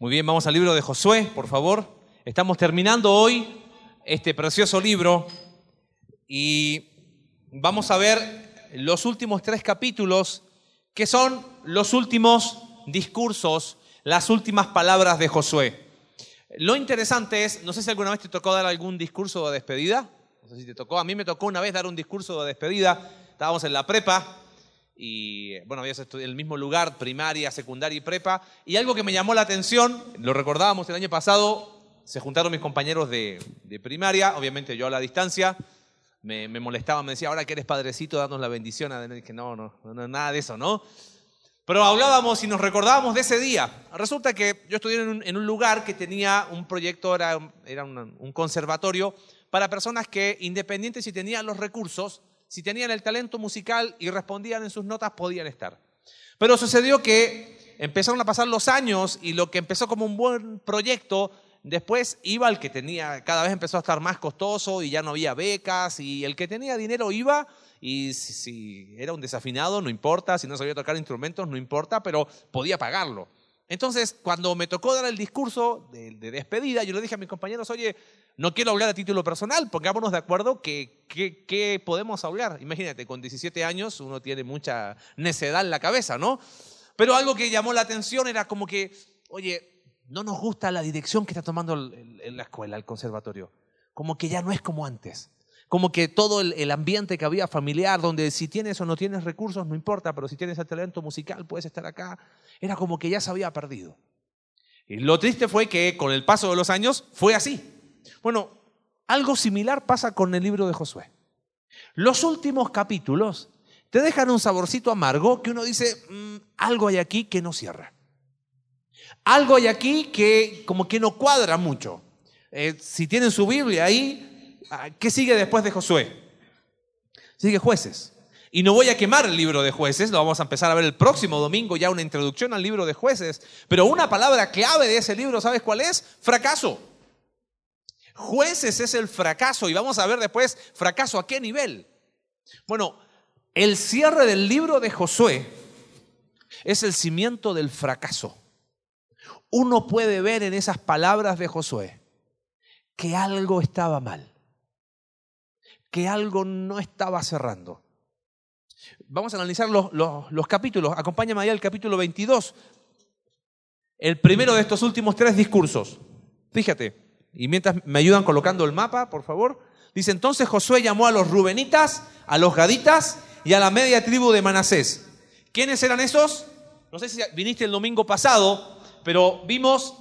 Muy bien, vamos al libro de Josué, por favor. Estamos terminando hoy este precioso libro y vamos a ver los últimos tres capítulos que son los últimos discursos, las últimas palabras de Josué. Lo interesante es, no sé si alguna vez te tocó dar algún discurso de despedida, no sé si te tocó, a mí me tocó una vez dar un discurso de despedida, estábamos en la prepa y bueno, había el mismo lugar, primaria, secundaria y prepa, y algo que me llamó la atención, lo recordábamos el año pasado, se juntaron mis compañeros de, primaria, obviamente yo a la distancia, me, molestaba, me decía, ahora que eres padrecito, danos la bendición, a que no, no, no, nada de eso, ¿no? Pero hablábamos y nos recordábamos de ese día. Resulta que yo estudié en un, lugar que tenía un proyecto, era, era un conservatorio para personas que, independientes si tenían los recursos, si tenían el talento musical y respondían en sus notas, podían estar. Pero sucedió que empezaron a pasar los años y lo que empezó como un buen proyecto, después iba el que tenía, cada vez empezó a estar más costoso y ya no había becas y el que tenía dinero iba y si, era un desafinado, no importa, si no sabía tocar instrumentos, no importa, pero podía pagarlo. Entonces, cuando me tocó dar el discurso de, de despedida, yo le dije a mis compañeros, oye, no quiero hablar a título personal, pongámonos de acuerdo que, que, podemos hablar. Imagínate, con 17 años uno tiene mucha necedad en la cabeza, ¿no? Pero algo que llamó la atención era como que, oye, no nos gusta la dirección que está tomando en la escuela, el conservatorio. Como que ya no es como antes. Como que todo el, ambiente que había familiar, donde si tienes o no tienes recursos, no importa, pero si tienes el talento musical puedes estar acá, era como que ya se había perdido. Y lo triste fue que con el paso de los años fue así. Bueno, algo similar pasa con el libro de Josué. Los últimos capítulos te dejan un saborcito amargo que uno dice, mm, algo hay aquí que no cierra. Algo hay aquí que como que no cuadra mucho. Eh, si tienen su Biblia ahí, ah, ¿qué sigue después de Josué? Sigue jueces. Y no voy a quemar el libro de jueces, lo vamos a empezar a ver el próximo domingo, ya una introducción al libro de jueces. Pero una palabra clave de ese libro, ¿sabes cuál es? Fracaso. Jueces es el fracaso y vamos a ver después fracaso a qué nivel. Bueno, el cierre del libro de Josué es el cimiento del fracaso. Uno puede ver en esas palabras de Josué que algo estaba mal, que algo no estaba cerrando. Vamos a analizar los, los capítulos. Acompáñame ahí al capítulo 22, el primero de estos últimos tres discursos. Fíjate, y mientras me ayudan colocando el mapa, por favor. Dice, entonces Josué llamó a los rubenitas, a los gaditas y a la media tribu de Manasés. ¿Quiénes eran esos? No sé si viniste el domingo pasado, pero vimos,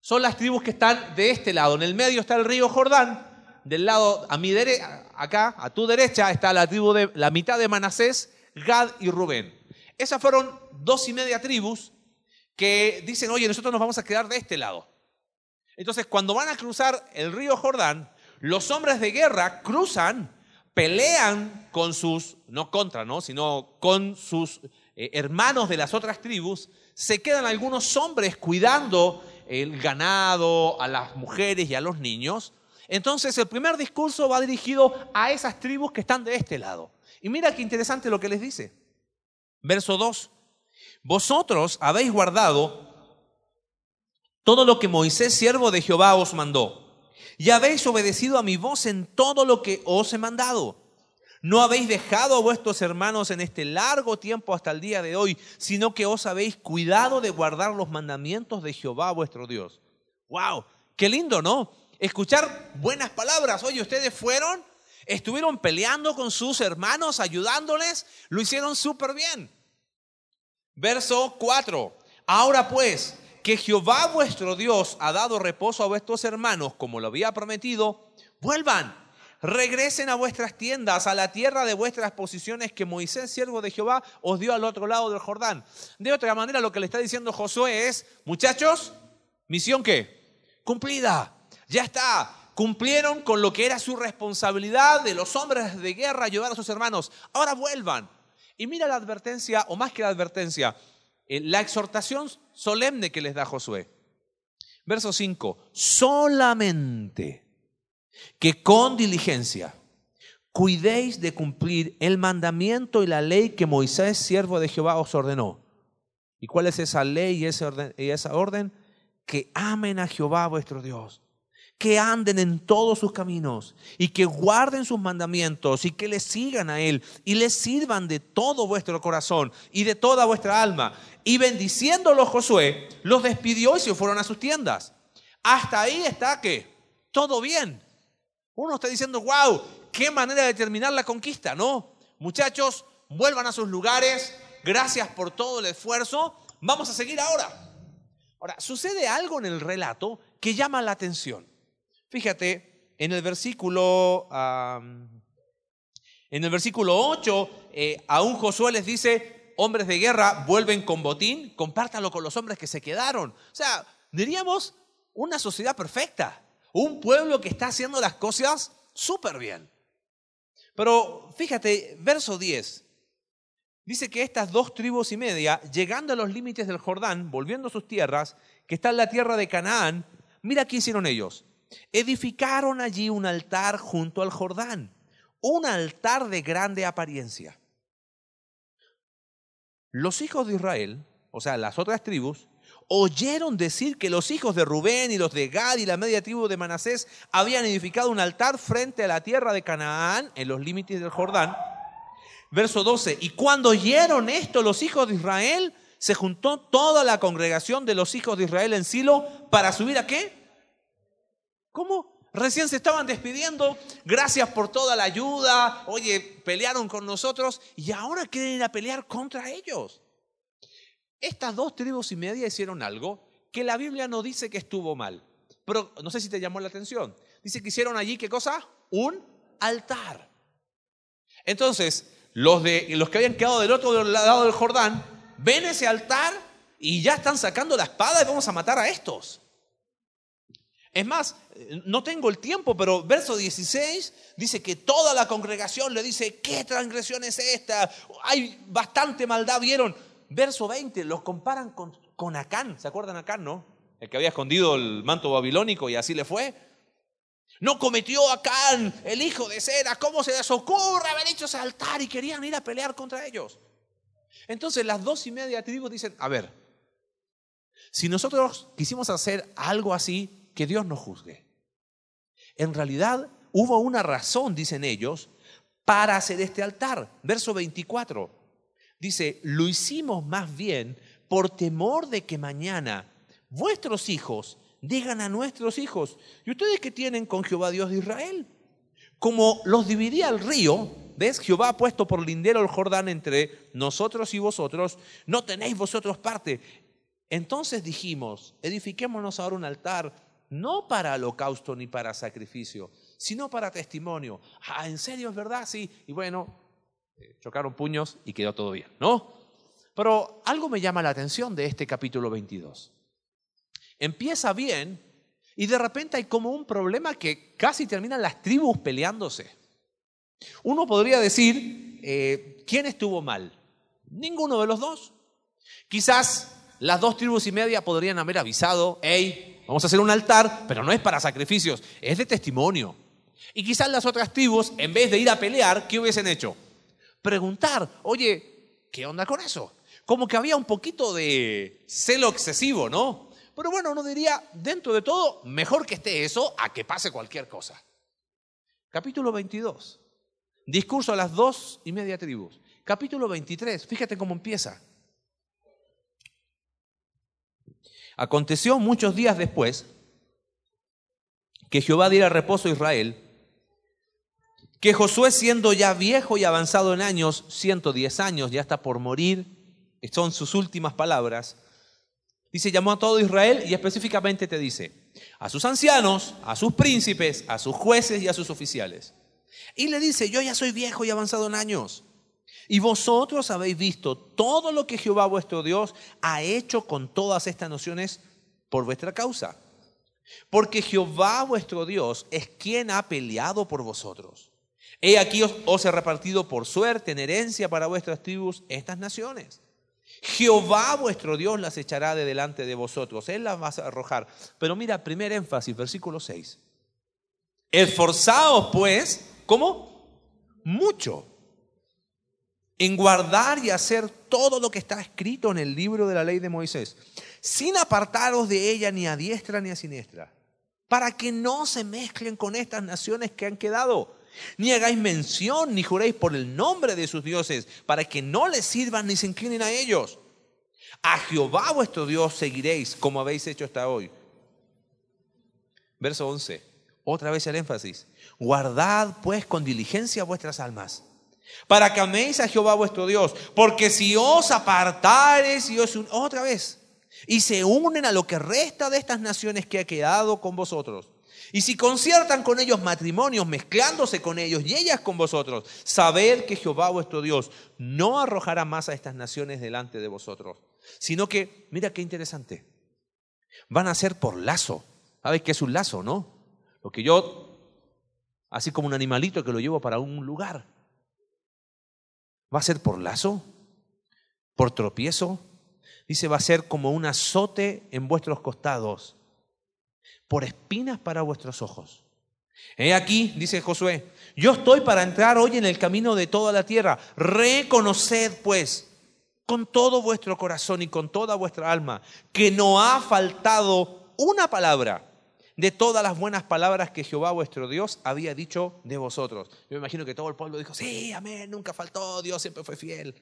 son las tribus que están de este lado. En el medio está el río Jordán, del lado a mi derecha, acá, a tu derecha, está la tribu de la mitad de Manasés, Gad y Rubén. Esas fueron dos y media tribus que dicen, oye, nosotros nos vamos a quedar de este lado. Entonces, cuando van a cruzar el río Jordán, los hombres de guerra cruzan, pelean con sus, no contra, ¿no? sino con sus eh, hermanos de las otras tribus, se quedan algunos hombres cuidando el ganado, a las mujeres y a los niños. Entonces el primer discurso va dirigido a esas tribus que están de este lado. Y mira qué interesante lo que les dice. Verso 2. Vosotros habéis guardado todo lo que Moisés, siervo de Jehová, os mandó. Y habéis obedecido a mi voz en todo lo que os he mandado. No habéis dejado a vuestros hermanos en este largo tiempo hasta el día de hoy, sino que os habéis cuidado de guardar los mandamientos de Jehová vuestro Dios. ¡Wow! ¡Qué lindo, ¿no? Escuchar buenas palabras. Oye, ustedes fueron, estuvieron peleando con sus hermanos, ayudándoles, lo hicieron súper bien. Verso 4. Ahora pues, que Jehová vuestro Dios ha dado reposo a vuestros hermanos como lo había prometido, vuelvan, regresen a vuestras tiendas, a la tierra de vuestras posiciones que Moisés, siervo de Jehová, os dio al otro lado del Jordán. De otra manera, lo que le está diciendo Josué es, muchachos, misión qué? Cumplida, ya está. Cumplieron con lo que era su responsabilidad de los hombres de guerra ayudar a sus hermanos. Ahora vuelvan. Y mira la advertencia, o más que la advertencia, eh, la exhortación solemne que les da Josué. Verso 5, solamente que con diligencia cuidéis de cumplir el mandamiento y la ley que Moisés, siervo de Jehová, os ordenó. ¿Y cuál es esa ley y esa orden? Y esa orden? Que amen a Jehová vuestro Dios que anden en todos sus caminos y que guarden sus mandamientos y que le sigan a Él y le sirvan de todo vuestro corazón y de toda vuestra alma. Y bendiciéndolo Josué, los despidió y se fueron a sus tiendas. Hasta ahí está que todo bien. Uno está diciendo, wow, qué manera de terminar la conquista, ¿no? Muchachos, vuelvan a sus lugares, gracias por todo el esfuerzo, vamos a seguir ahora. Ahora, sucede algo en el relato que llama la atención. Fíjate, en el versículo, en el versículo 8, eh, aún Josué les dice, hombres de guerra vuelven con botín, compártalo con los hombres que se quedaron. O sea, diríamos una sociedad perfecta, un pueblo que está haciendo las cosas súper bien. Pero fíjate, verso 10, dice que estas dos tribus y media, llegando a los límites del Jordán, volviendo a sus tierras, que está en la tierra de Canaán, mira qué hicieron ellos. Edificaron allí un altar junto al Jordán, un altar de grande apariencia. Los hijos de Israel, o sea, las otras tribus, oyeron decir que los hijos de Rubén y los de Gad y la media tribu de Manasés habían edificado un altar frente a la tierra de Canaán, en los límites del Jordán. Verso 12, y cuando oyeron esto los hijos de Israel, se juntó toda la congregación de los hijos de Israel en Silo para subir a qué? ¿Cómo? Recién se estaban despidiendo, gracias por toda la ayuda, oye, pelearon con nosotros y ahora quieren ir a pelear contra ellos. Estas dos tribus y media hicieron algo que la Biblia no dice que estuvo mal, pero no sé si te llamó la atención. Dice que hicieron allí, ¿qué cosa? Un altar. Entonces, los, de, los que habían quedado del otro lado del Jordán ven ese altar y ya están sacando la espada y vamos a matar a estos. Es más, no tengo el tiempo, pero verso 16 dice que toda la congregación le dice, ¿qué transgresión es esta? Hay bastante maldad, ¿vieron? Verso 20, los comparan con, con Acán, ¿se acuerdan Acán, no? El que había escondido el manto babilónico y así le fue. No cometió Acán, el hijo de Sera, ¿cómo se les ocurre haber hecho ese altar y querían ir a pelear contra ellos? Entonces las dos y media tribus dicen, a ver, si nosotros quisimos hacer algo así, que Dios nos juzgue. En realidad hubo una razón, dicen ellos, para hacer este altar. Verso 24. Dice, lo hicimos más bien por temor de que mañana vuestros hijos digan a nuestros hijos, ¿y ustedes qué tienen con Jehová Dios de Israel? Como los dividía el río, ¿ves? Jehová ha puesto por lindero el Jordán entre nosotros y vosotros, no tenéis vosotros parte. Entonces dijimos, edifiquémonos ahora un altar no para holocausto ni para sacrificio, sino para testimonio. Ah, ¿en serio es verdad? Sí. Y bueno, eh, chocaron puños y quedó todo bien, ¿no? Pero algo me llama la atención de este capítulo 22. Empieza bien y de repente hay como un problema que casi terminan las tribus peleándose. Uno podría decir, eh, ¿quién estuvo mal? Ninguno de los dos. Quizás las dos tribus y media podrían haber avisado, hey, Vamos a hacer un altar, pero no es para sacrificios, es de testimonio. Y quizás las otras tribus, en vez de ir a pelear, ¿qué hubiesen hecho? Preguntar, oye, ¿qué onda con eso? Como que había un poquito de celo excesivo, ¿no? Pero bueno, uno diría, dentro de todo, mejor que esté eso a que pase cualquier cosa. Capítulo 22. Discurso a las dos y media tribus. Capítulo 23. Fíjate cómo empieza. Aconteció muchos días después que Jehová diera reposo a Israel, que Josué siendo ya viejo y avanzado en años, 110 años, ya está por morir, son sus últimas palabras, dice, llamó a todo Israel y específicamente te dice, a sus ancianos, a sus príncipes, a sus jueces y a sus oficiales. Y le dice, yo ya soy viejo y avanzado en años. Y vosotros habéis visto todo lo que Jehová vuestro Dios ha hecho con todas estas nociones por vuestra causa. Porque Jehová vuestro Dios es quien ha peleado por vosotros. He aquí os, he repartido por suerte en herencia para vuestras tribus estas naciones. Jehová vuestro Dios las echará de delante de vosotros. Él las va a arrojar. Pero mira, primer énfasis, versículo 6. Esforzaos pues, ¿cómo? Mucho en guardar y hacer todo lo que está escrito en el libro de la ley de Moisés, sin apartaros de ella ni a diestra ni a siniestra, para que no se mezclen con estas naciones que han quedado, ni hagáis mención ni juréis por el nombre de sus dioses, para que no les sirvan ni se inclinen a ellos. A Jehová vuestro Dios seguiréis como habéis hecho hasta hoy. Verso 11. Otra vez el énfasis. Guardad pues con diligencia vuestras almas para que améis a Jehová vuestro Dios, porque si os apartares y os otra vez y se unen a lo que resta de estas naciones que ha quedado con vosotros, y si conciertan con ellos matrimonios, mezclándose con ellos y ellas con vosotros, sabed que Jehová vuestro Dios no arrojará más a estas naciones delante de vosotros, sino que, mira qué interesante, van a ser por lazo. ¿Sabes qué es un lazo, no? Lo que yo, así como un animalito que lo llevo para un lugar. ¿Va a ser por lazo? ¿Por tropiezo? Dice, va a ser como un azote en vuestros costados, por espinas para vuestros ojos. He aquí, dice Josué, yo estoy para entrar hoy en el camino de toda la tierra. Reconoced pues con todo vuestro corazón y con toda vuestra alma que no ha faltado una palabra de todas las buenas palabras que Jehová vuestro Dios había dicho de vosotros. Yo me imagino que todo el pueblo dijo, sí, amén, nunca faltó, Dios siempre fue fiel.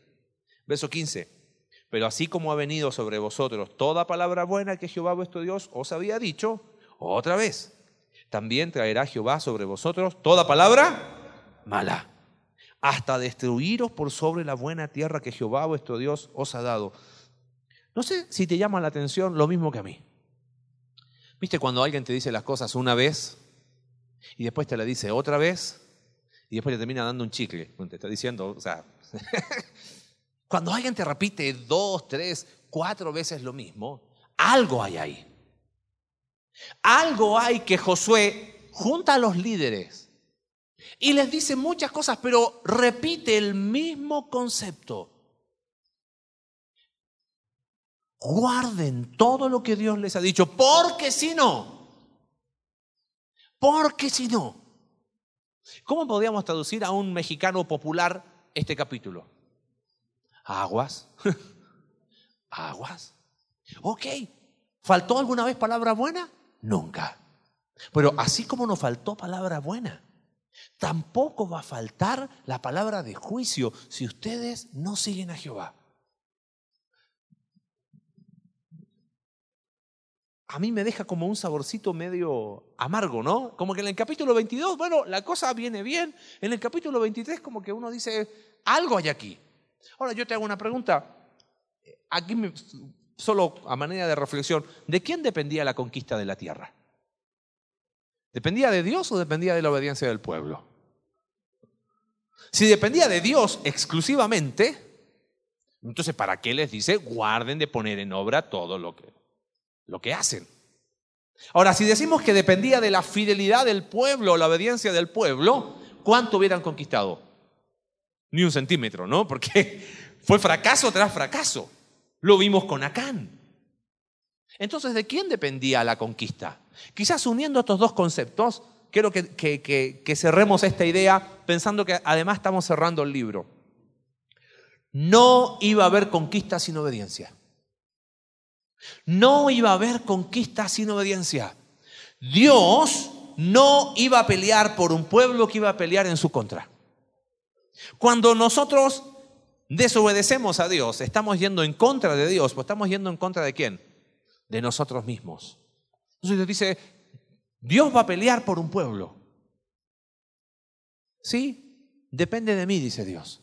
Verso 15. Pero así como ha venido sobre vosotros toda palabra buena que Jehová vuestro Dios os había dicho, otra vez, también traerá Jehová sobre vosotros toda palabra mala, hasta destruiros por sobre la buena tierra que Jehová vuestro Dios os ha dado. No sé si te llama la atención lo mismo que a mí. ¿Viste cuando alguien te dice las cosas una vez y después te la dice otra vez y después te termina dando un chicle? Te está diciendo, o sea, cuando alguien te repite dos, tres, cuatro veces lo mismo, algo hay ahí. Algo hay que Josué junta a los líderes y les dice muchas cosas, pero repite el mismo concepto. Guarden todo lo que Dios les ha dicho, porque si no, porque si no, ¿cómo podríamos traducir a un mexicano popular este capítulo? Aguas, aguas. Ok, ¿faltó alguna vez palabra buena? Nunca. Pero así como nos faltó palabra buena, tampoco va a faltar la palabra de juicio si ustedes no siguen a Jehová. A mí me deja como un saborcito medio amargo, ¿no? Como que en el capítulo 22, bueno, la cosa viene bien. En el capítulo 23 como que uno dice, algo hay aquí. Ahora yo te hago una pregunta. Aquí solo a manera de reflexión, ¿de quién dependía la conquista de la tierra? ¿Dependía de Dios o dependía de la obediencia del pueblo? Si dependía de Dios exclusivamente, entonces ¿para qué les dice guarden de poner en obra todo lo que lo que hacen. Ahora, si decimos que dependía de la fidelidad del pueblo, la obediencia del pueblo, ¿cuánto hubieran conquistado? Ni un centímetro, ¿no? Porque fue fracaso tras fracaso. Lo vimos con Acán. Entonces, ¿de quién dependía la conquista? Quizás uniendo estos dos conceptos, quiero que, que cerremos esta idea pensando que además estamos cerrando el libro. No iba a haber conquista sin obediencia. No iba a haber conquista sin obediencia. Dios no iba a pelear por un pueblo que iba a pelear en su contra. Cuando nosotros desobedecemos a Dios, estamos yendo en contra de Dios, pues estamos yendo en contra de quién? De nosotros mismos. Entonces Dios dice, Dios va a pelear por un pueblo. Sí, depende de mí, dice Dios.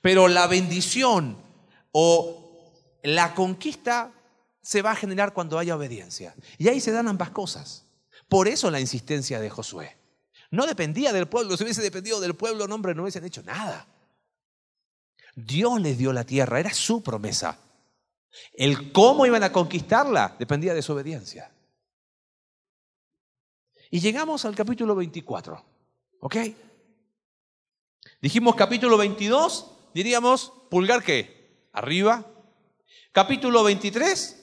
Pero la bendición o la conquista se va a generar cuando haya obediencia. Y ahí se dan ambas cosas. Por eso la insistencia de Josué. No dependía del pueblo. Si hubiese dependido del pueblo, no, hombre, no hubiesen hecho nada. Dios les dio la tierra, era su promesa. El cómo iban a conquistarla dependía de su obediencia. Y llegamos al capítulo 24. ¿Ok? Dijimos capítulo 22, diríamos pulgar qué? Arriba. Capítulo 23,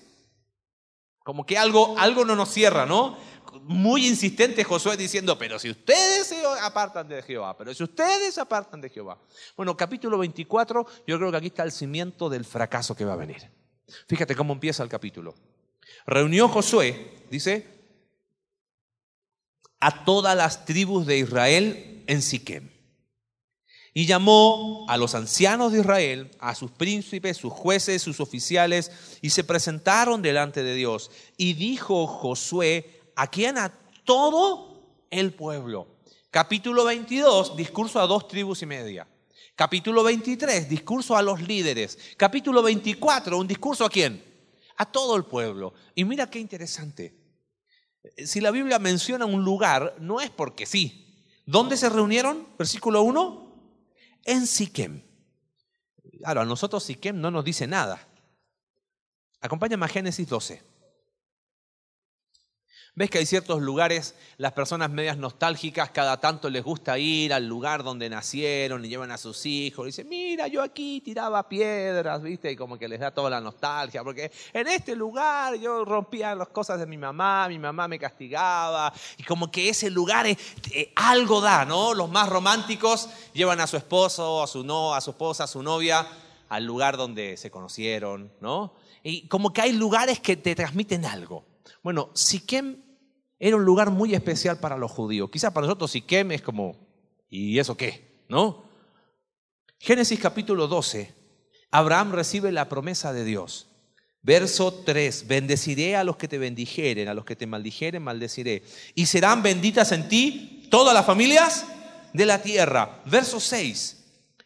como que algo, algo no nos cierra, ¿no? Muy insistente Josué diciendo, pero si ustedes se apartan de Jehová, pero si ustedes se apartan de Jehová. Bueno, capítulo 24, yo creo que aquí está el cimiento del fracaso que va a venir. Fíjate cómo empieza el capítulo. Reunió Josué, dice, a todas las tribus de Israel en Siquem. Y llamó a los ancianos de Israel, a sus príncipes, sus jueces, sus oficiales, y se presentaron delante de Dios. Y dijo Josué, ¿a quién? A todo el pueblo. Capítulo 22, discurso a dos tribus y media. Capítulo 23, discurso a los líderes. Capítulo 24, un discurso a quién? A todo el pueblo. Y mira qué interesante. Si la Biblia menciona un lugar, no es porque sí. ¿Dónde se reunieron? Versículo 1. En Siquem. Claro, a nosotros Siquem no nos dice nada. Acompáñame a Génesis 12. Ves que hay ciertos lugares, las personas medias nostálgicas, cada tanto les gusta ir al lugar donde nacieron y llevan a sus hijos. Y dicen, mira, yo aquí tiraba piedras, ¿viste? Y como que les da toda la nostalgia, porque en este lugar yo rompía las cosas de mi mamá, mi mamá me castigaba. Y como que ese lugar es, eh, algo da, ¿no? Los más románticos llevan a su esposo, a su, no, a su esposa, a su novia, al lugar donde se conocieron, ¿no? Y como que hay lugares que te transmiten algo. Bueno, Siquem era un lugar muy especial para los judíos. Quizás para nosotros Siquem es como, ¿y eso qué? ¿No? Génesis capítulo 12, Abraham recibe la promesa de Dios. Verso 3, bendeciré a los que te bendijeren, a los que te maldijeren, maldeciré. Y serán benditas en ti todas las familias de la tierra. Verso 6,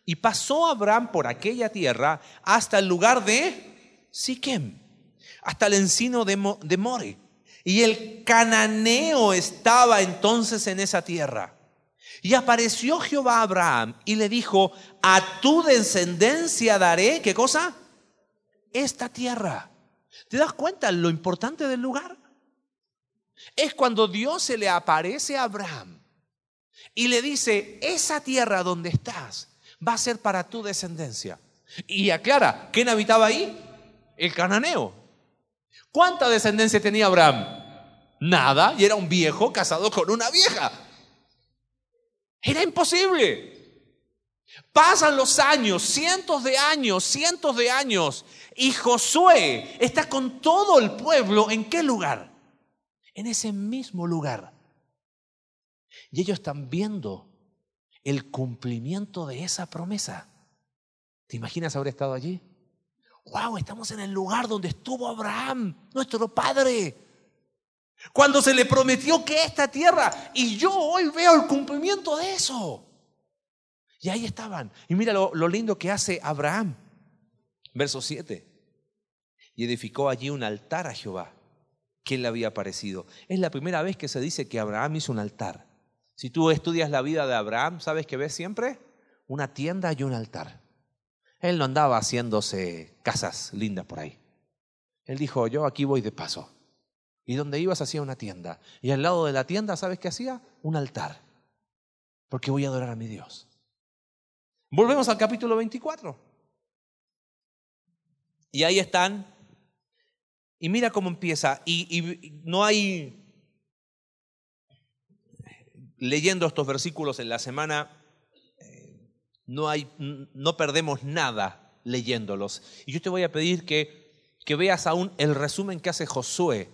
y pasó Abraham por aquella tierra hasta el lugar de Siquem, hasta el encino de, More y el cananeo estaba entonces en esa tierra. Y apareció Jehová a Abraham y le dijo, a tu descendencia daré, ¿qué cosa? Esta tierra. ¿Te das cuenta lo importante del lugar? Es cuando Dios se le aparece a Abraham y le dice, esa tierra donde estás va a ser para tu descendencia. Y aclara, ¿quién habitaba ahí? El cananeo. ¿Cuánta descendencia tenía Abraham? Nada, y era un viejo casado con una vieja. Era imposible. Pasan los años, cientos de años, cientos de años, y Josué está con todo el pueblo. ¿En qué lugar? En ese mismo lugar. Y ellos están viendo el cumplimiento de esa promesa. ¿Te imaginas haber estado allí? Wow, estamos en el lugar donde estuvo Abraham, nuestro padre. Cuando se le prometió que esta tierra, y yo hoy veo el cumplimiento de eso. Y ahí estaban. Y mira lo, lindo que hace Abraham. Verso 7. Y edificó allí un altar a Jehová, que le había aparecido. Es la primera vez que se dice que Abraham hizo un altar. Si tú estudias la vida de Abraham, ¿sabes qué ves siempre? Una tienda y un altar. Él no andaba haciéndose casas lindas por ahí. Él dijo, yo aquí voy de paso. Y donde ibas hacía una tienda. Y al lado de la tienda, ¿sabes qué hacía? Un altar. Porque voy a adorar a mi Dios. Volvemos al capítulo 24. Y ahí están. Y mira cómo empieza. Y, y no hay... Leyendo estos versículos en la semana, no, hay, no perdemos nada leyéndolos. Y yo te voy a pedir que, que veas aún el resumen que hace Josué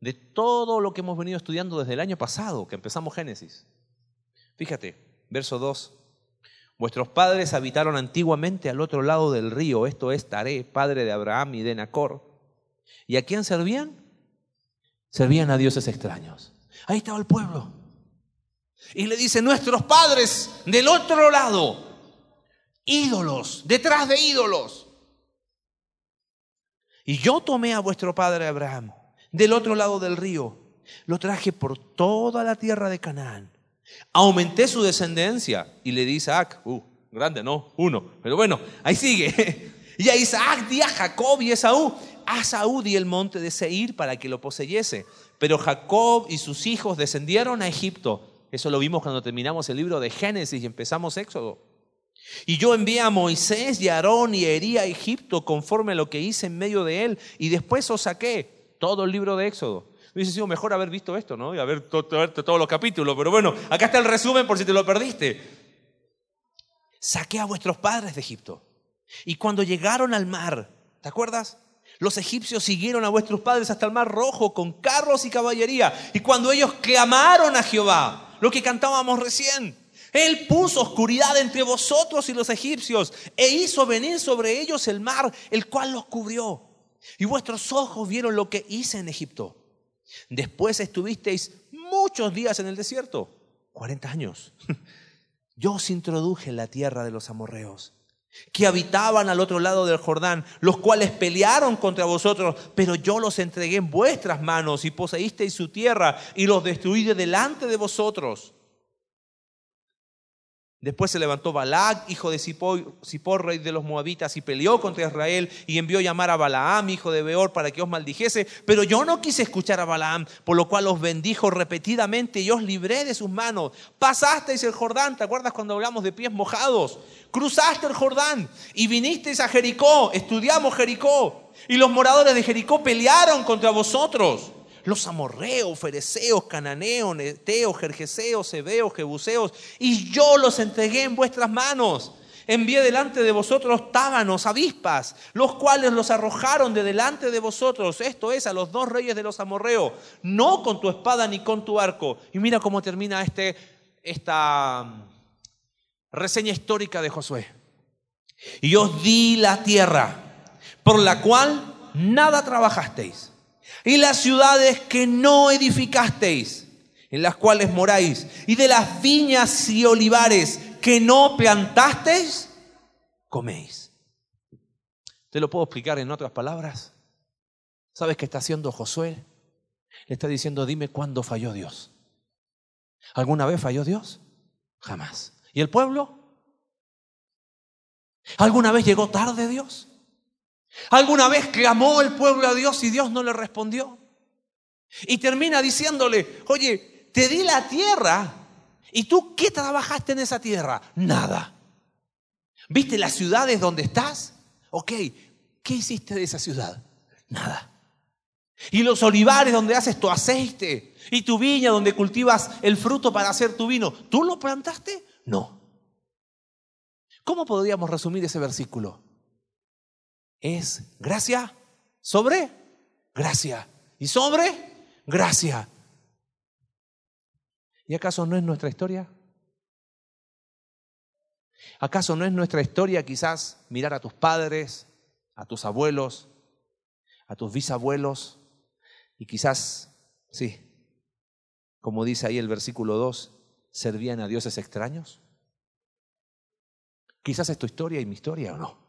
de todo lo que hemos venido estudiando desde el año pasado, que empezamos Génesis. Fíjate, verso 2. Vuestros padres habitaron antiguamente al otro lado del río, esto es Taré, padre de Abraham y de Nacor. ¿Y a quién servían? Servían a dioses extraños. Ahí estaba el pueblo. Y le dice, nuestros padres del otro lado ídolos, detrás de ídolos. Y yo tomé a vuestro padre Abraham del otro lado del río, lo traje por toda la tierra de Canaán. Aumenté su descendencia y le di Isaac, uh, grande, no, uno, pero bueno, ahí sigue. Y a Isaac di a Jacob y Esaú. A Saúl di el monte de Seir para que lo poseyese. Pero Jacob y sus hijos descendieron a Egipto. Eso lo vimos cuando terminamos el libro de Génesis y empezamos Éxodo. Y yo envié a Moisés y a Aarón y herí a Egipto conforme a lo que hice en medio de él. Y después os saqué todo el libro de Éxodo. Hubiese sido mejor haber visto esto, ¿no? Y haber todos los capítulos. Pero bueno, acá está el resumen por si te lo perdiste. Saqué a vuestros padres de Egipto. Y cuando llegaron al mar, ¿te acuerdas? Los egipcios siguieron a vuestros padres hasta el mar rojo con carros y caballería. Y cuando ellos clamaron a Jehová, lo que cantábamos recién, Él puso oscuridad entre vosotros y los egipcios e hizo venir sobre ellos el mar, el cual los cubrió. Y vuestros ojos vieron lo que hice en Egipto. Después estuvisteis muchos días en el desierto, 40 años. Yo os introduje en la tierra de los amorreos que habitaban al otro lado del Jordán, los cuales pelearon contra vosotros, pero yo los entregué en vuestras manos y poseísteis su tierra y los destruí de delante de vosotros. Después se levantó Balac, hijo de Zippor, rey de los moabitas, y peleó contra Israel y envió llamar a Balaam, hijo de Beor, para que os maldijese. Pero yo no quise escuchar a Balaam, por lo cual os bendijo repetidamente y os libré de sus manos. Pasasteis el Jordán, ¿te acuerdas cuando hablamos de pies mojados? Cruzaste el Jordán y vinisteis a Jericó, estudiamos Jericó, y los moradores de Jericó pelearon contra vosotros los amorreos, fereceos, cananeos, neteos, jerjeseos, hebeos, jebuseos, y yo los entregué en vuestras manos. Envié delante de vosotros tábanos, avispas, los cuales los arrojaron de delante de vosotros, esto es, a los dos reyes de los amorreos, no con tu espada ni con tu arco. Y mira cómo termina este, esta mm, reseña histórica de Josué. Y os di la tierra, por la cual nada trabajasteis y las ciudades que no edificasteis, en las cuales moráis, y de las viñas y olivares que no plantasteis, coméis. ¿Te lo puedo explicar en otras palabras? ¿Sabes qué está haciendo Josué? Le está diciendo, dime cuándo falló Dios. ¿Alguna vez falló Dios? Jamás. ¿Y el pueblo? ¿Alguna vez llegó tarde Dios? ¿Alguna vez clamó el pueblo a Dios y Dios no le respondió? Y termina diciéndole, oye, te di la tierra y tú qué trabajaste en esa tierra? Nada. ¿Viste las ciudades donde estás? Ok, ¿qué hiciste de esa ciudad? Nada. Y los olivares donde haces tu aceite y tu viña donde cultivas el fruto para hacer tu vino, ¿tú lo plantaste? No. ¿Cómo podríamos resumir ese versículo? Es gracia sobre gracia y sobre gracia. ¿Y acaso no es nuestra historia? ¿Acaso no es nuestra historia quizás mirar a tus padres, a tus abuelos, a tus bisabuelos y quizás, sí, como dice ahí el versículo 2, servían a dioses extraños? Quizás es tu historia y mi historia o no.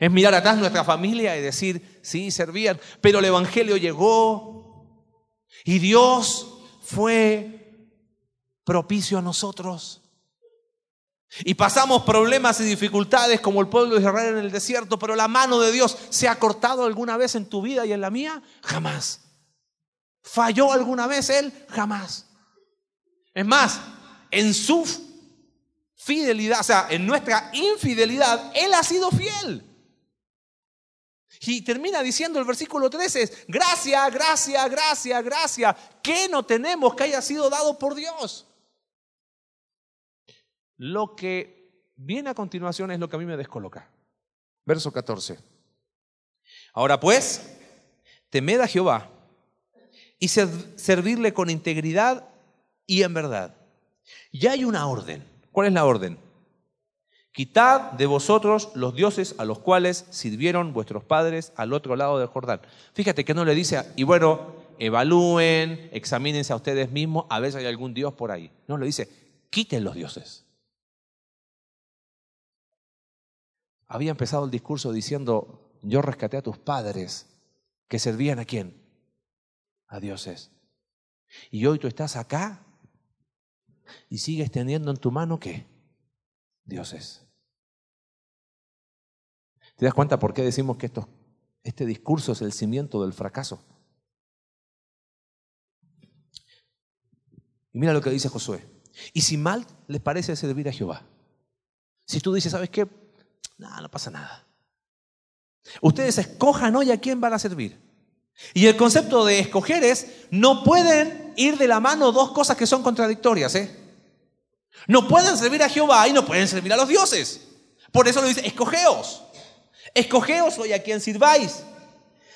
Es mirar atrás nuestra familia y decir, sí, servían, pero el Evangelio llegó y Dios fue propicio a nosotros. Y pasamos problemas y dificultades como el pueblo de Israel en el desierto, pero la mano de Dios se ha cortado alguna vez en tu vida y en la mía? Jamás. ¿Falló alguna vez Él? Jamás. Es más, en su fidelidad, o sea, en nuestra infidelidad, Él ha sido fiel. Y termina diciendo el versículo 13, gracia, gracia, gracia, gracia. ¿Qué no tenemos que haya sido dado por Dios? Lo que viene a continuación es lo que a mí me descoloca. Verso 14. Ahora pues, temed a Jehová y servirle con integridad y en verdad. Ya hay una orden. ¿Cuál es la orden? Quitad de vosotros los dioses a los cuales sirvieron vuestros padres al otro lado del Jordán. Fíjate que no le dice, y bueno, evalúen, examínense a ustedes mismos, a ver si hay algún dios por ahí. No, le dice, quiten los dioses. Había empezado el discurso diciendo, yo rescaté a tus padres que servían a quién? A dioses. Y hoy tú estás acá y sigues teniendo en tu mano qué? Dioses. ¿Te das cuenta por qué decimos que esto, este discurso es el cimiento del fracaso? Y mira lo que dice Josué. Y si mal les parece servir a Jehová, si tú dices, ¿sabes qué? No, no pasa nada. Ustedes escojan hoy a quién van a servir. Y el concepto de escoger es, no pueden ir de la mano dos cosas que son contradictorias. ¿eh? No pueden servir a Jehová y no pueden servir a los dioses. Por eso lo dice, escogeos. Escogeos hoy a quien sirváis.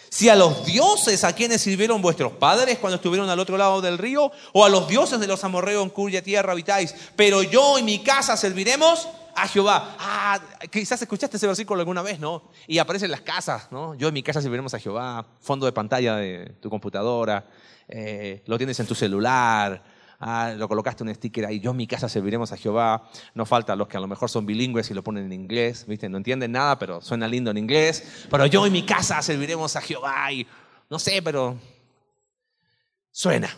Si a los dioses a quienes sirvieron vuestros padres cuando estuvieron al otro lado del río, o a los dioses de los amorreos en cuya tierra habitáis, pero yo y mi casa serviremos a Jehová. Ah, quizás escuchaste ese versículo alguna vez, ¿no? Y aparece en las casas, ¿no? Yo en mi casa serviremos a Jehová, fondo de pantalla de tu computadora, eh, lo tienes en tu celular, ah, lo colocaste un sticker ahí, yo en mi casa serviremos a Jehová. No falta los que a lo mejor son bilingües y lo ponen en inglés, ¿viste? No entienden nada, pero suena lindo en inglés. Pero yo en mi casa serviremos a Jehová y no sé, pero suena.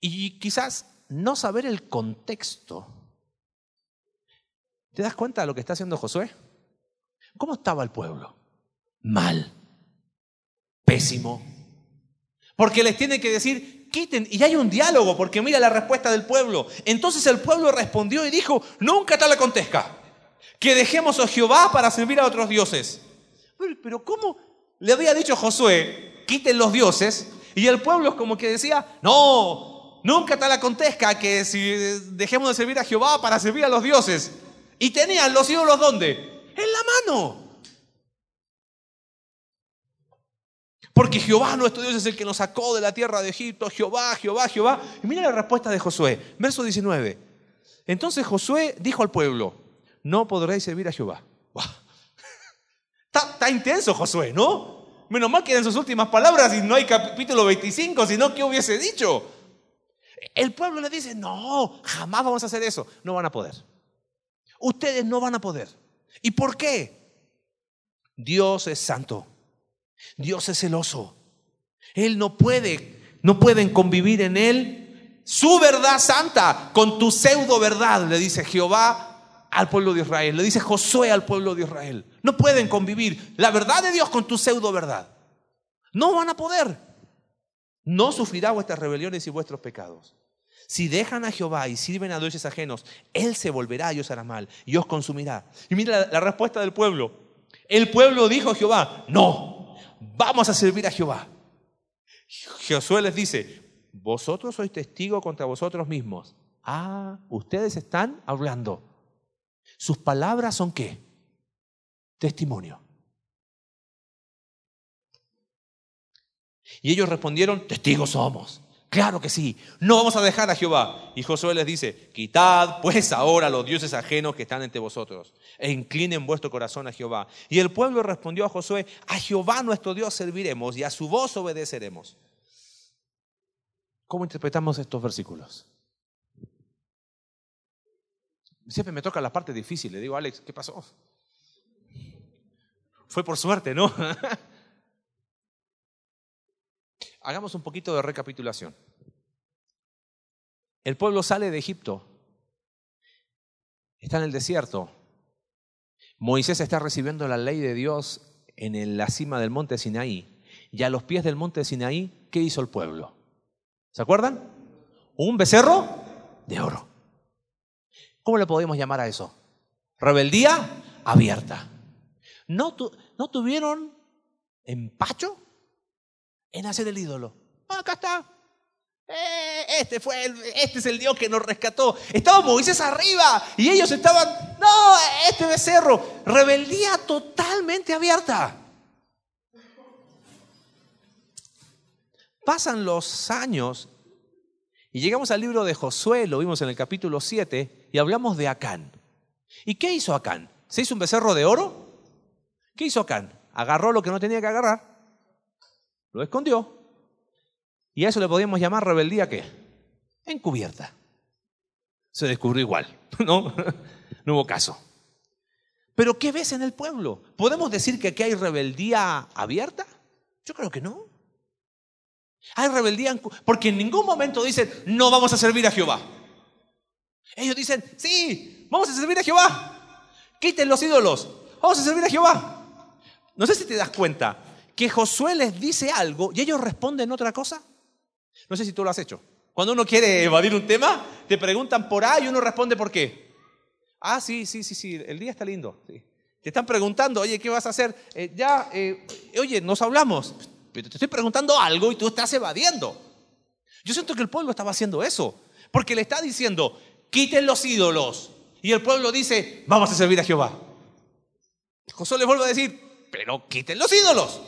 Y quizás no saber el contexto. ¿Te das cuenta de lo que está haciendo Josué? ¿Cómo estaba el pueblo? Mal, pésimo. Porque les tiene que decir, quiten. Y hay un diálogo, porque mira la respuesta del pueblo. Entonces el pueblo respondió y dijo, nunca tal acontezca, que dejemos a Jehová para servir a otros dioses. Pero ¿cómo le había dicho Josué, quiten los dioses? Y el pueblo como que decía, no, nunca tal acontezca que si dejemos de servir a Jehová para servir a los dioses. Y tenían los ídolos ¿dónde? En la mano. Porque Jehová nuestro Dios es el que nos sacó de la tierra de Egipto. Jehová, Jehová, Jehová. Y mira la respuesta de Josué. Verso 19. Entonces Josué dijo al pueblo, no podréis servir a Jehová. Está, intenso Josué, ¿no? Menos mal que en sus últimas palabras y no hay capítulo 25, sino que hubiese dicho. El pueblo le dice, no, jamás vamos a hacer eso. No van a poder. Ustedes no van a poder. ¿Y por qué? Dios es santo. Dios es celoso. Él no puede, no pueden convivir en él su verdad santa con tu pseudo verdad, le dice Jehová al pueblo de Israel, le dice Josué al pueblo de Israel. No pueden convivir la verdad de Dios con tu pseudo verdad. No van a poder. No sufrirá vuestras rebeliones y vuestros pecados. Si dejan a Jehová y sirven a dioses ajenos, Él se volverá y os hará mal y os consumirá. Y mira la, la respuesta del pueblo. El pueblo dijo a Jehová, no, vamos a servir a Jehová. Josué les dice, vosotros sois testigos contra vosotros mismos. Ah, ustedes están hablando. ¿Sus palabras son qué? Testimonio. Y ellos respondieron, testigos somos. Claro que sí, no vamos a dejar a Jehová. Y Josué les dice, quitad pues ahora los dioses ajenos que están entre vosotros e inclinen vuestro corazón a Jehová. Y el pueblo respondió a Josué, a Jehová nuestro Dios serviremos y a su voz obedeceremos. ¿Cómo interpretamos estos versículos? Siempre me toca la parte difícil, le digo, Alex, ¿qué pasó? Fue por suerte, ¿no? Hagamos un poquito de recapitulación. El pueblo sale de Egipto, está en el desierto. Moisés está recibiendo la ley de Dios en la cima del monte Sinaí. Y a los pies del monte Sinaí, ¿qué hizo el pueblo? ¿Se acuerdan? Un becerro de oro. ¿Cómo le podemos llamar a eso? Rebeldía abierta. ¿No, ¿no tuvieron empacho? En hacer el ídolo. Ah, acá está. Eh, este, fue este es el Dios que nos rescató. Estaba Moisés arriba y ellos estaban, no, este becerro, rebeldía totalmente abierta. Pasan los años y llegamos al libro de Josué, lo vimos en el capítulo 7, y hablamos de Acán. ¿Y qué hizo Acán? ¿Se hizo un becerro de oro? ¿Qué hizo Acán? Agarró lo que no tenía que agarrar lo escondió. Y a eso le podíamos llamar rebeldía qué? Encubierta. Se descubrió igual, ¿no? No hubo caso. Pero ¿qué ves en el pueblo? ¿Podemos decir que aquí hay rebeldía abierta? Yo creo que no. Hay rebeldía porque en ningún momento dicen, no vamos a servir a Jehová. Ellos dicen, sí, vamos a servir a Jehová. Quiten los ídolos, vamos a servir a Jehová. No sé si te das cuenta, que Josué les dice algo y ellos responden otra cosa? No sé si tú lo has hecho. Cuando uno quiere evadir un tema, te preguntan por A y uno responde por qué. Ah, sí, sí, sí, sí, el día está lindo. Te están preguntando, oye, ¿qué vas a hacer? Eh, ya, eh, oye, nos hablamos, pero te estoy preguntando algo y tú estás evadiendo. Yo siento que el pueblo estaba haciendo eso, porque le está diciendo, quiten los ídolos. Y el pueblo dice, vamos a servir a Jehová. Josué le vuelve a decir, pero quiten los ídolos.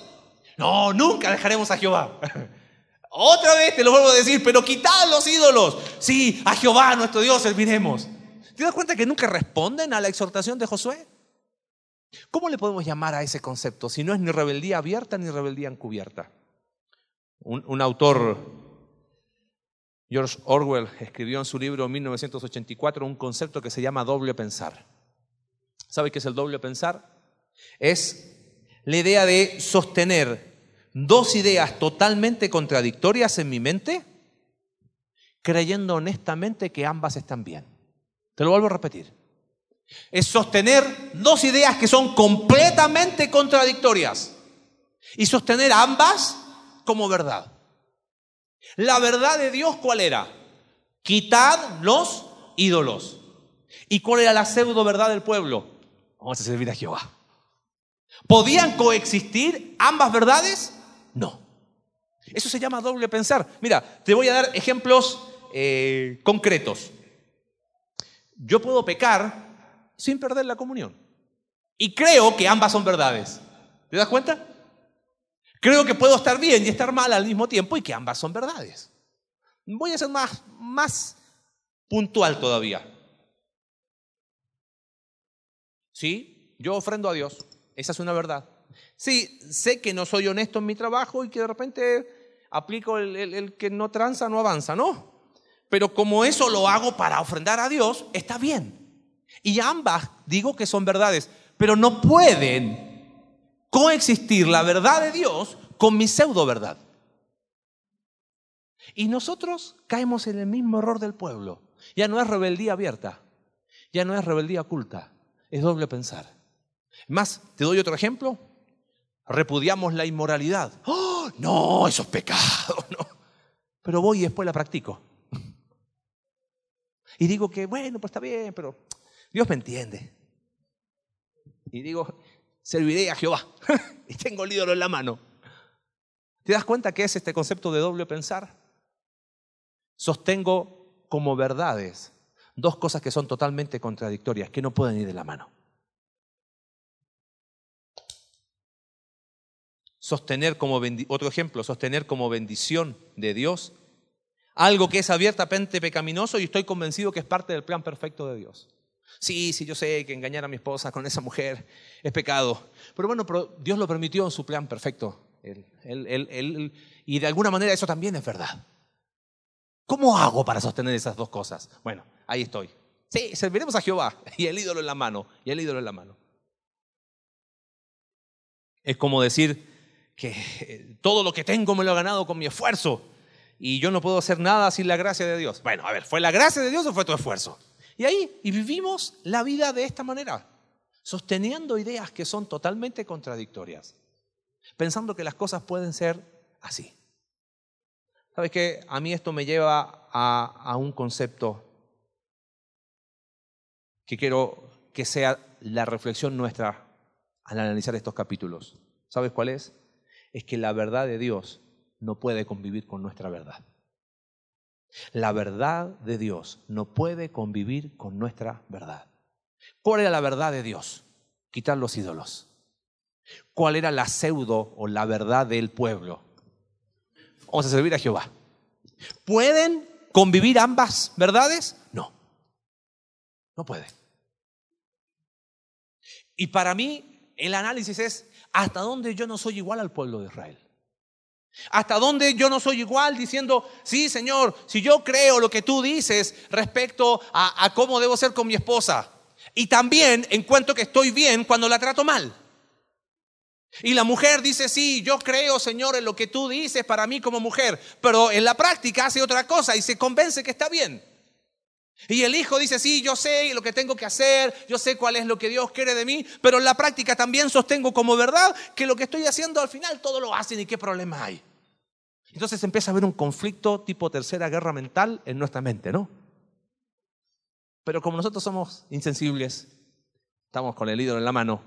No, nunca dejaremos a Jehová. Otra vez te lo vuelvo a decir, pero quitad los ídolos. Sí, a Jehová nuestro Dios serviremos. ¿Te das cuenta que nunca responden a la exhortación de Josué? ¿Cómo le podemos llamar a ese concepto si no es ni rebeldía abierta ni rebeldía encubierta? Un, autor, George Orwell, escribió en su libro 1984 un concepto que se llama doble pensar. ¿Sabe qué es el doble pensar? Es la idea de sostener dos ideas totalmente contradictorias en mi mente, creyendo honestamente que ambas están bien. Te lo vuelvo a repetir. Es sostener dos ideas que son completamente contradictorias y sostener ambas como verdad. La verdad de Dios, ¿cuál era? Quitad los ídolos. ¿Y cuál era la pseudo verdad del pueblo? Vamos a servir a Jehová. ¿Podían coexistir ambas verdades? Eso se llama doble pensar. Mira, te voy a dar ejemplos eh, concretos. Yo puedo pecar sin perder la comunión. Y creo que ambas son verdades. ¿Te das cuenta? Creo que puedo estar bien y estar mal al mismo tiempo y que ambas son verdades. Voy a ser más, más puntual todavía. ¿Sí? Yo ofrendo a Dios. Esa es una verdad. Sí, sé que no soy honesto en mi trabajo y que de repente aplico el, que no tranza, no avanza, ¿no? Pero como eso lo hago para ofrendar a Dios, está bien. Y ambas digo que son verdades, pero no pueden coexistir la verdad de Dios con mi pseudo verdad. Y nosotros caemos en el mismo error del pueblo. Ya no es rebeldía abierta, ya no es rebeldía oculta, es doble pensar. Más, te doy otro ejemplo. Repudiamos la inmoralidad. ¡Oh, no, eso es pecado, no. Pero voy y después la practico. Y digo que, bueno, pues está bien, pero Dios me entiende. Y digo, serviré a Jehová. y tengo el ídolo en la mano. ¿Te das cuenta qué es este concepto de doble pensar? Sostengo como verdades dos cosas que son totalmente contradictorias, que no pueden ir de la mano. Sostener como otro ejemplo, sostener como bendición de Dios algo que es abiertamente pecaminoso y estoy convencido que es parte del plan perfecto de Dios. Sí, sí, yo sé que engañar a mi esposa con esa mujer es pecado, pero bueno, Dios lo permitió en su plan perfecto. y de alguna manera eso también es verdad. ¿Cómo hago para sostener esas dos cosas? Bueno, ahí estoy. Sí, serviremos a Jehová y el ídolo en la mano, y el ídolo en la mano. Es como decir, que todo lo que tengo me lo he ganado con mi esfuerzo y yo no puedo hacer nada sin la gracia de Dios. Bueno, a ver, ¿fue la gracia de Dios o fue tu esfuerzo? Y ahí, y vivimos la vida de esta manera, sosteniendo ideas que son totalmente contradictorias, pensando que las cosas pueden ser así. ¿Sabes qué? A mí esto me lleva a, a un concepto que quiero que sea la reflexión nuestra al analizar estos capítulos. ¿Sabes cuál es? Es que la verdad de Dios no puede convivir con nuestra verdad. La verdad de Dios no puede convivir con nuestra verdad. ¿Cuál era la verdad de Dios? Quitar los ídolos. ¿Cuál era la pseudo o la verdad del pueblo? Vamos a servir a Jehová. ¿Pueden convivir ambas verdades? No. No puede. Y para mí el análisis es, hasta dónde yo no soy igual al pueblo de Israel. Hasta dónde yo no soy igual diciendo, sí Señor, si yo creo lo que tú dices respecto a, cómo debo ser con mi esposa. Y también encuentro que estoy bien cuando la trato mal. Y la mujer dice, sí, yo creo, Señor, en lo que tú dices para mí como mujer, pero en la práctica hace otra cosa y se convence que está bien. Y el hijo dice, sí, yo sé lo que tengo que hacer, yo sé cuál es lo que Dios quiere de mí, pero en la práctica también sostengo como verdad que lo que estoy haciendo al final todo lo hacen y qué problema hay. Entonces empieza a haber un conflicto tipo tercera guerra mental en nuestra mente, ¿no? Pero como nosotros somos insensibles, estamos con el ídolo en la mano,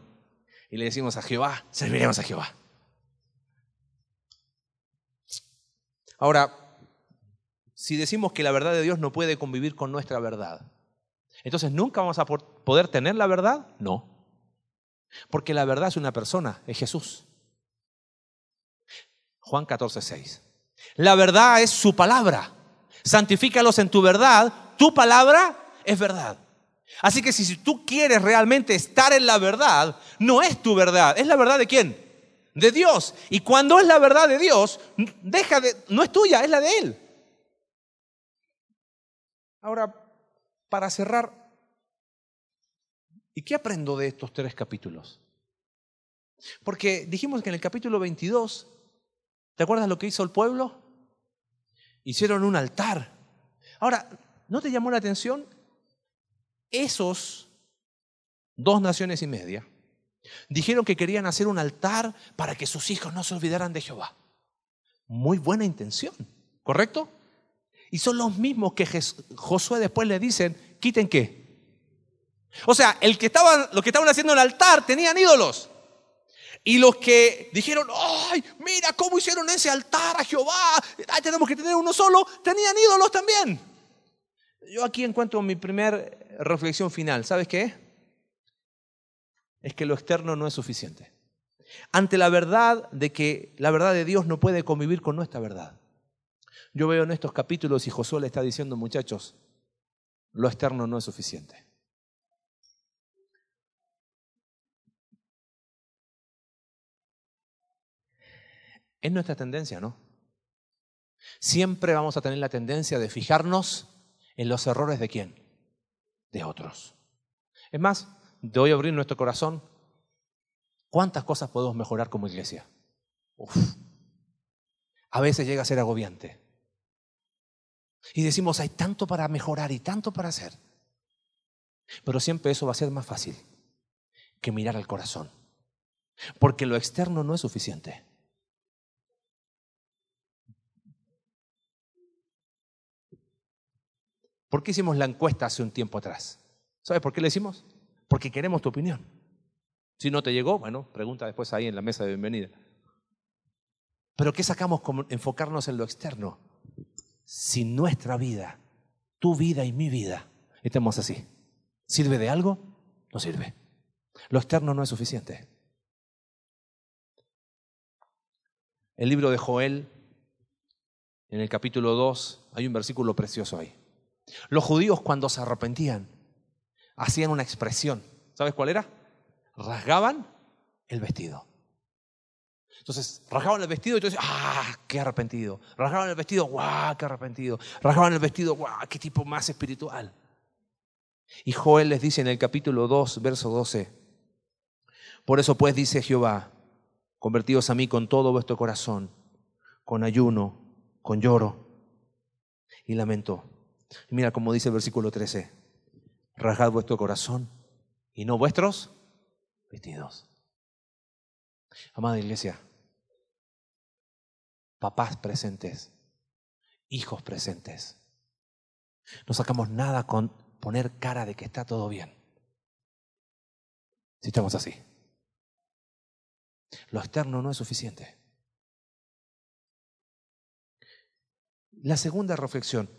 Y le decimos a Jehová, serviremos a Jehová. Ahora, si decimos que la verdad de Dios no puede convivir con nuestra verdad, entonces nunca vamos a poder tener la verdad? No. Porque la verdad es una persona, es Jesús. Juan 14, 6. La verdad es su palabra. Santifícalos en tu verdad. Tu palabra es verdad. Así que si, tú quieres realmente estar en la verdad, no es tu verdad, es la verdad de quién? De Dios. Y cuando es la verdad de Dios, deja de, no es tuya, es la de Él. Ahora, para cerrar, ¿y qué aprendo de estos tres capítulos? Porque dijimos que en el capítulo 22, ¿te acuerdas lo que hizo el pueblo? Hicieron un altar. Ahora, ¿no te llamó la atención? Esos dos naciones y media dijeron que querían hacer un altar para que sus hijos no se olvidaran de Jehová. Muy buena intención, ¿correcto? Y son los mismos que Josué después le dicen, quiten qué. O sea, el que estaban, los que estaban haciendo el altar tenían ídolos. Y los que dijeron, ay, mira cómo hicieron ese altar a Jehová, ay, tenemos que tener uno solo, tenían ídolos también. Yo aquí encuentro mi primer reflexión final. ¿Sabes qué? Es que lo externo no es suficiente. Ante la verdad de que la verdad de Dios no puede convivir con nuestra verdad. Yo veo en estos capítulos y Josué le está diciendo, muchachos, lo externo no es suficiente. Es nuestra tendencia, ¿no? Siempre vamos a tener la tendencia de fijarnos en los errores de quién? De otros. Es más, te voy a abrir nuestro corazón. ¿Cuántas cosas podemos mejorar como iglesia? Uf. A veces llega a ser agobiante. Y decimos, hay tanto para mejorar y tanto para hacer. Pero siempre eso va a ser más fácil que mirar al corazón. Porque lo externo no es suficiente. ¿Por qué hicimos la encuesta hace un tiempo atrás? ¿Sabes por qué le hicimos? Porque queremos tu opinión. Si no te llegó, bueno, pregunta después ahí en la mesa de bienvenida. Pero ¿qué sacamos como enfocarnos en lo externo? Si nuestra vida, tu vida y mi vida, estemos así, ¿sirve de algo? No sirve. Lo externo no es suficiente. El libro de Joel, en el capítulo 2, hay un versículo precioso ahí. Los judíos cuando se arrepentían, hacían una expresión. ¿Sabes cuál era? Rasgaban el vestido. Entonces, rasgaban el vestido y dices, ¡ah, qué arrepentido! Rasgaban el vestido, ¡guau, qué arrepentido! Rasgaban el vestido, ¡guau, qué tipo más espiritual! Y Joel les dice en el capítulo 2, verso 12, por eso pues dice Jehová, convertidos a mí con todo vuestro corazón, con ayuno, con lloro y lamento. Y mira como dice el versículo 13, rasgad vuestro corazón y no vuestros vestidos. Amada iglesia, papás presentes, hijos presentes. No sacamos nada con poner cara de que está todo bien. Si estamos así. Lo externo no es suficiente. La segunda reflexión.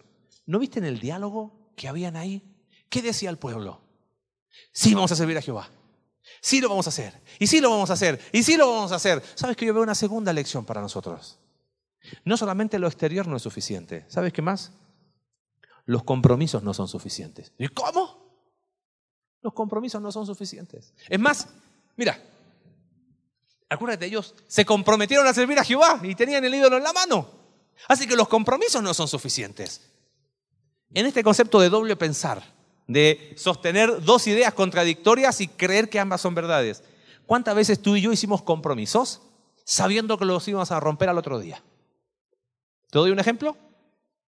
¿No viste en el diálogo que habían ahí? ¿Qué decía el pueblo? Sí, vamos a servir a Jehová. Sí lo vamos a hacer. Y sí lo vamos a hacer. Y sí lo vamos a hacer. ¿Sabes que yo veo una segunda lección para nosotros? No solamente lo exterior no es suficiente. ¿Sabes qué más? Los compromisos no son suficientes. ¿Y cómo? Los compromisos no son suficientes. Es más, mira, acuérdate, ellos se comprometieron a servir a Jehová y tenían el ídolo en la mano. Así que los compromisos no son suficientes. En este concepto de doble pensar, de sostener dos ideas contradictorias y creer que ambas son verdades, ¿cuántas veces tú y yo hicimos compromisos sabiendo que los íbamos a romper al otro día? ¿Te doy un ejemplo?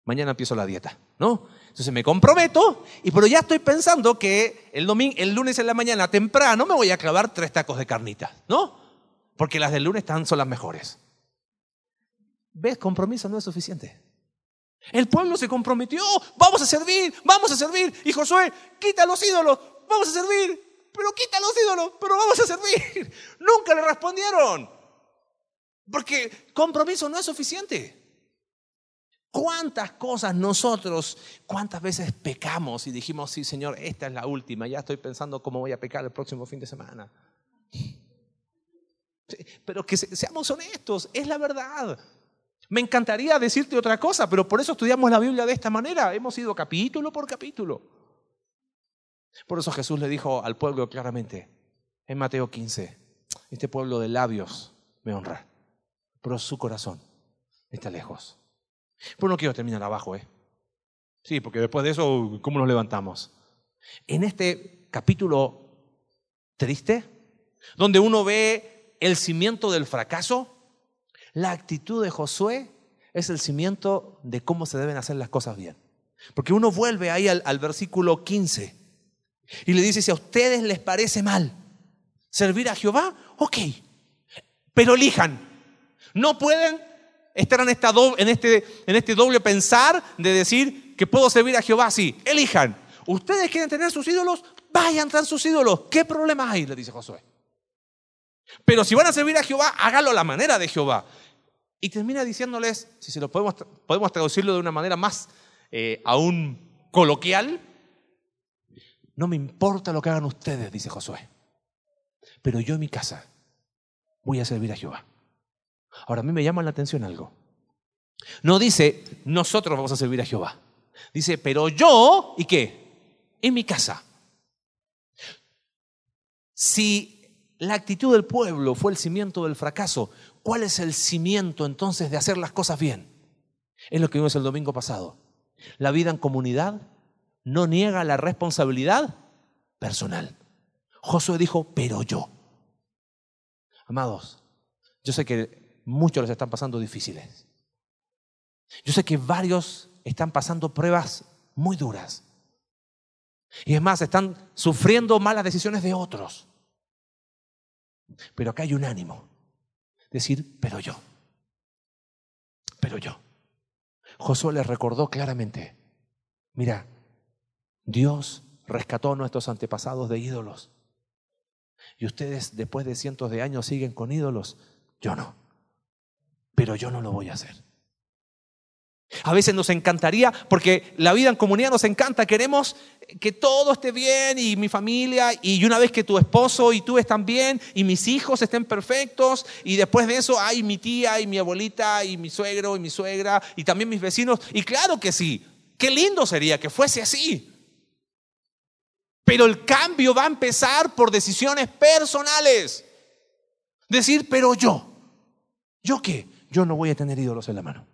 Mañana empiezo la dieta, ¿no? Entonces me comprometo, y pero ya estoy pensando que el, domingo, el lunes en la mañana temprano me voy a clavar tres tacos de carnitas, ¿no? Porque las del lunes están, son las mejores. ¿Ves? Compromiso no es suficiente. El pueblo se comprometió, vamos a servir, vamos a servir. Y Josué, quita los ídolos, vamos a servir. pero quita los ídolos, pero vamos a servir. Nunca le respondieron. Porque compromiso no es suficiente. ¿Cuántas cosas nosotros, cuántas veces pecamos y dijimos, sí, Señor, esta es la última, ya estoy pensando cómo voy a pecar el próximo fin de semana? Pero que seamos honestos, es la verdad. Me encantaría decirte otra cosa, pero por eso estudiamos la Biblia de esta manera. Hemos ido capítulo por capítulo. Por eso Jesús le dijo al pueblo claramente, en Mateo 15, este pueblo de labios me honra, pero su corazón está lejos. Pero no quiero terminar abajo, ¿eh? Sí, porque después de eso, ¿cómo nos levantamos? En este capítulo triste, donde uno ve el cimiento del fracaso, la actitud de Josué es el cimiento de cómo se deben hacer las cosas bien. Porque uno vuelve ahí al, al versículo 15 y le dice, si a ustedes les parece mal servir a Jehová, ok, pero elijan. No pueden estar en, esta en, este, en este doble pensar de decir que puedo servir a Jehová, sí, elijan. Ustedes quieren tener sus ídolos, vayan tras sus ídolos. ¿Qué problema hay? Le dice Josué. Pero si van a servir a Jehová, hágalo a la manera de Jehová. Y termina diciéndoles, si se lo podemos, podemos traducirlo de una manera más eh, aún coloquial, no me importa lo que hagan ustedes, dice Josué, pero yo en mi casa voy a servir a Jehová. Ahora, a mí me llama la atención algo. No dice, nosotros vamos a servir a Jehová. Dice, pero yo, ¿y qué? En mi casa. Si la actitud del pueblo fue el cimiento del fracaso, ¿Cuál es el cimiento entonces de hacer las cosas bien? Es lo que vimos el domingo pasado. La vida en comunidad no niega la responsabilidad personal. Josué dijo, pero yo. Amados, yo sé que muchos les están pasando difíciles. Yo sé que varios están pasando pruebas muy duras. Y es más, están sufriendo malas decisiones de otros. Pero acá hay un ánimo decir, pero yo, pero yo. Josué les recordó claramente, mira, Dios rescató a nuestros antepasados de ídolos. Y ustedes después de cientos de años siguen con ídolos. Yo no. Pero yo no lo voy a hacer. A veces nos encantaría, porque la vida en comunidad nos encanta, queremos que todo esté bien y mi familia, y una vez que tu esposo y tú están bien y mis hijos estén perfectos, y después de eso hay mi tía y mi abuelita y mi suegro y mi suegra y también mis vecinos, y claro que sí, qué lindo sería que fuese así. Pero el cambio va a empezar por decisiones personales. Decir, pero yo, ¿yo qué? Yo no voy a tener ídolos en la mano.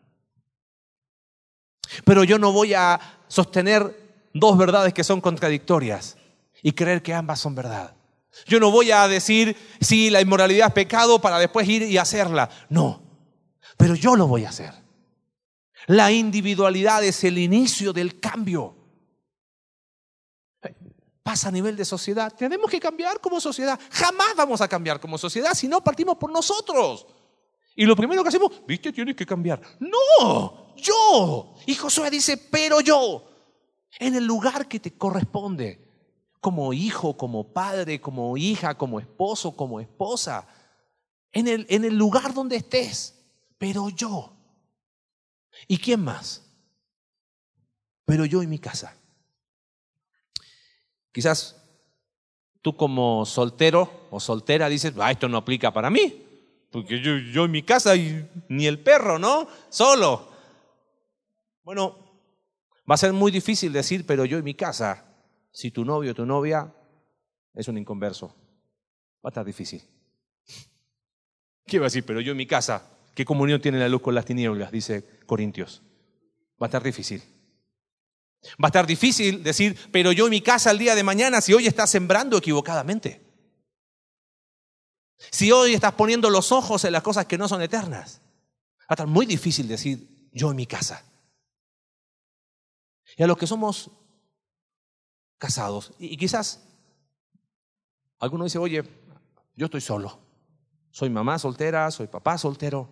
Pero yo no voy a sostener dos verdades que son contradictorias y creer que ambas son verdad. Yo no voy a decir si la inmoralidad es pecado para después ir y hacerla. No, pero yo lo voy a hacer. La individualidad es el inicio del cambio. Pasa a nivel de sociedad. Tenemos que cambiar como sociedad. Jamás vamos a cambiar como sociedad si no partimos por nosotros. Y lo primero que hacemos, viste, tienes que cambiar. No, yo. Y Josué dice, pero yo, en el lugar que te corresponde, como hijo, como padre, como hija, como esposo, como esposa, en el, en el lugar donde estés, pero yo. ¿Y quién más? Pero yo y mi casa. Quizás tú como soltero o soltera dices, ah, esto no aplica para mí. Porque yo, yo en mi casa y ni el perro, ¿no? Solo. Bueno, va a ser muy difícil decir, pero yo en mi casa, si tu novio o tu novia es un inconverso, va a estar difícil. ¿Qué va a decir? Pero yo en mi casa, ¿qué comunión tiene la luz con las tinieblas? Dice Corintios. Va a estar difícil. Va a estar difícil decir, pero yo en mi casa el día de mañana, si hoy estás sembrando equivocadamente. Si hoy estás poniendo los ojos en las cosas que no son eternas, va a estar muy difícil decir yo en mi casa. Y a los que somos casados, y quizás alguno dice, oye, yo estoy solo, soy mamá soltera, soy papá soltero,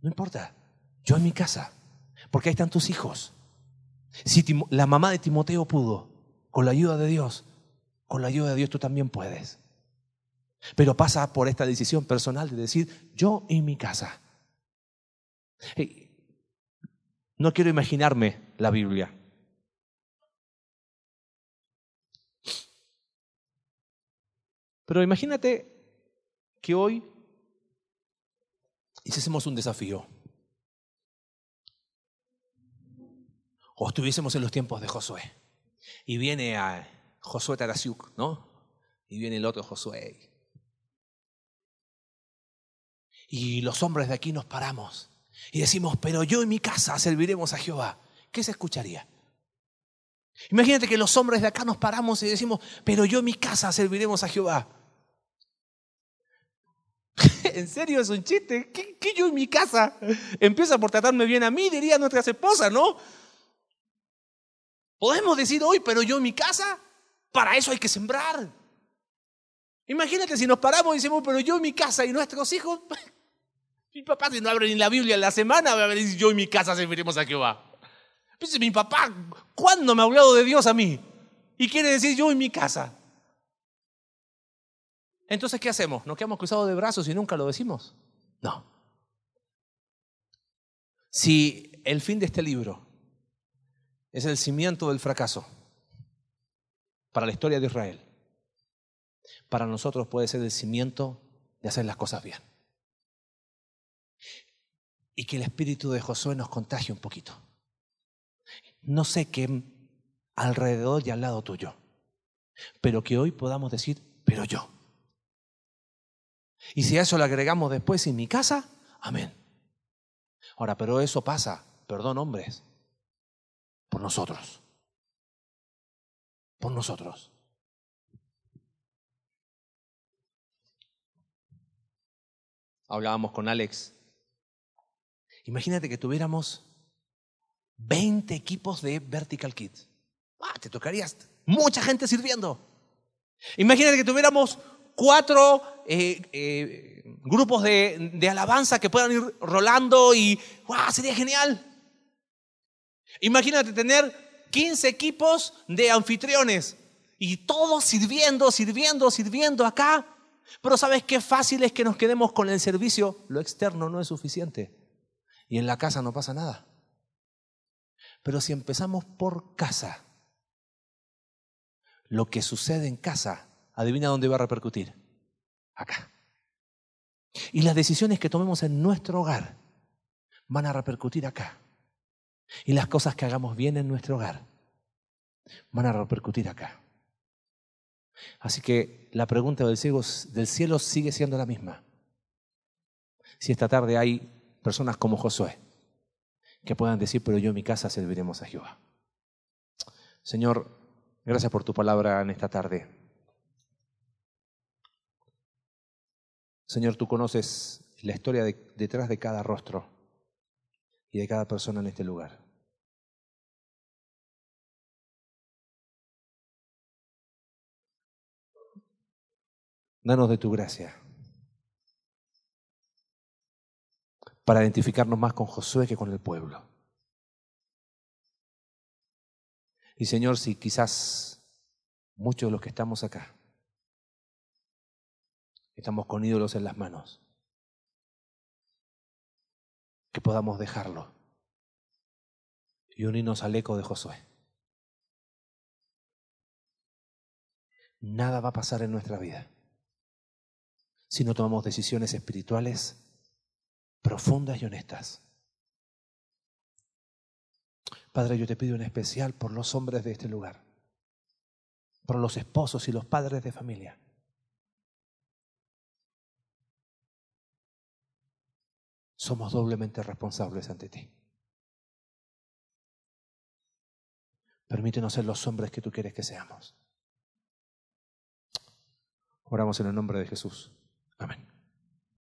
no importa, yo en mi casa, porque ahí están tus hijos. Si la mamá de Timoteo pudo, con la ayuda de Dios, con la ayuda de Dios tú también puedes. Pero pasa por esta decisión personal de decir, yo y mi casa. no quiero imaginarme la Biblia. Pero imagínate que hoy hiciésemos un desafío. O estuviésemos en los tiempos de Josué. Y viene a Josué Tarasiuk, ¿no? Y viene el otro Josué. Y los hombres de aquí nos paramos y decimos, pero yo y mi casa serviremos a Jehová. ¿Qué se escucharía? Imagínate que los hombres de acá nos paramos y decimos, pero yo y mi casa serviremos a Jehová. ¿En serio es un chiste? ¿Qué, yo y mi casa? Empieza por tratarme bien a mí, diría nuestra esposa, ¿no? Podemos decir hoy, pero yo y mi casa, para eso hay que sembrar. Imagínate si nos paramos y decimos, pero yo y mi casa y nuestros hijos, mi papá si no abre ni la Biblia en la semana, va a decir, yo y mi casa serviremos a Jehová. Dice, mi papá, ¿cuándo me ha hablado de Dios a mí? Y quiere decir yo y mi casa. Entonces, ¿qué hacemos? ¿Nos quedamos cruzados de brazos y nunca lo decimos? No. Si el fin de este libro es el cimiento del fracaso para la historia de Israel, para nosotros puede ser el cimiento de hacer las cosas bien. Y que el espíritu de Josué nos contagie un poquito. No sé qué alrededor y al lado tuyo, pero que hoy podamos decir, pero yo. Y si a eso le agregamos después en mi casa, amén. Ahora, pero eso pasa, perdón hombres, por nosotros. Por nosotros. Hablábamos con Alex. Imagínate que tuviéramos 20 equipos de Vertical Kids. Ah, te tocarías mucha gente sirviendo. Imagínate que tuviéramos cuatro eh, eh, grupos de, de, alabanza que puedan ir rolando y ¡wow! Sería genial. Imagínate tener 15 equipos de anfitriones y todos sirviendo, sirviendo, sirviendo acá. Pero ¿sabes qué fácil es que nos quedemos con el servicio? Lo externo no es suficiente. Y en la casa no pasa nada. Pero si empezamos por casa, lo que sucede en casa adivina dónde va a repercutir. Acá. Y las decisiones que tomemos en nuestro hogar van a repercutir acá. Y las cosas que hagamos bien en nuestro hogar van a repercutir acá. Así que la pregunta del cielo, sigue siendo la misma. Si esta tarde hay personas como Josué que puedan decir, pero yo en mi casa serviremos a Jehová. Señor, gracias por tu palabra en esta tarde. Señor, tú conoces la historia detrás de cada rostro y de cada persona en este lugar. Danos de tu gracia para identificarnos más con Josué que con el pueblo. Y Señor, si quizás muchos de los que estamos acá Estamos con ídolos en las manos. Que podamos dejarlo y unirnos al eco de Josué. Nada va a pasar en nuestra vida si no tomamos decisiones espirituales profundas y honestas. Padre, yo te pido en especial por los hombres de este lugar, por los esposos y los padres de familia somos doblemente responsables ante ti. Permítenos ser los hombres que tú quieres que seamos. Oramos en el nombre de Jesús. Amén.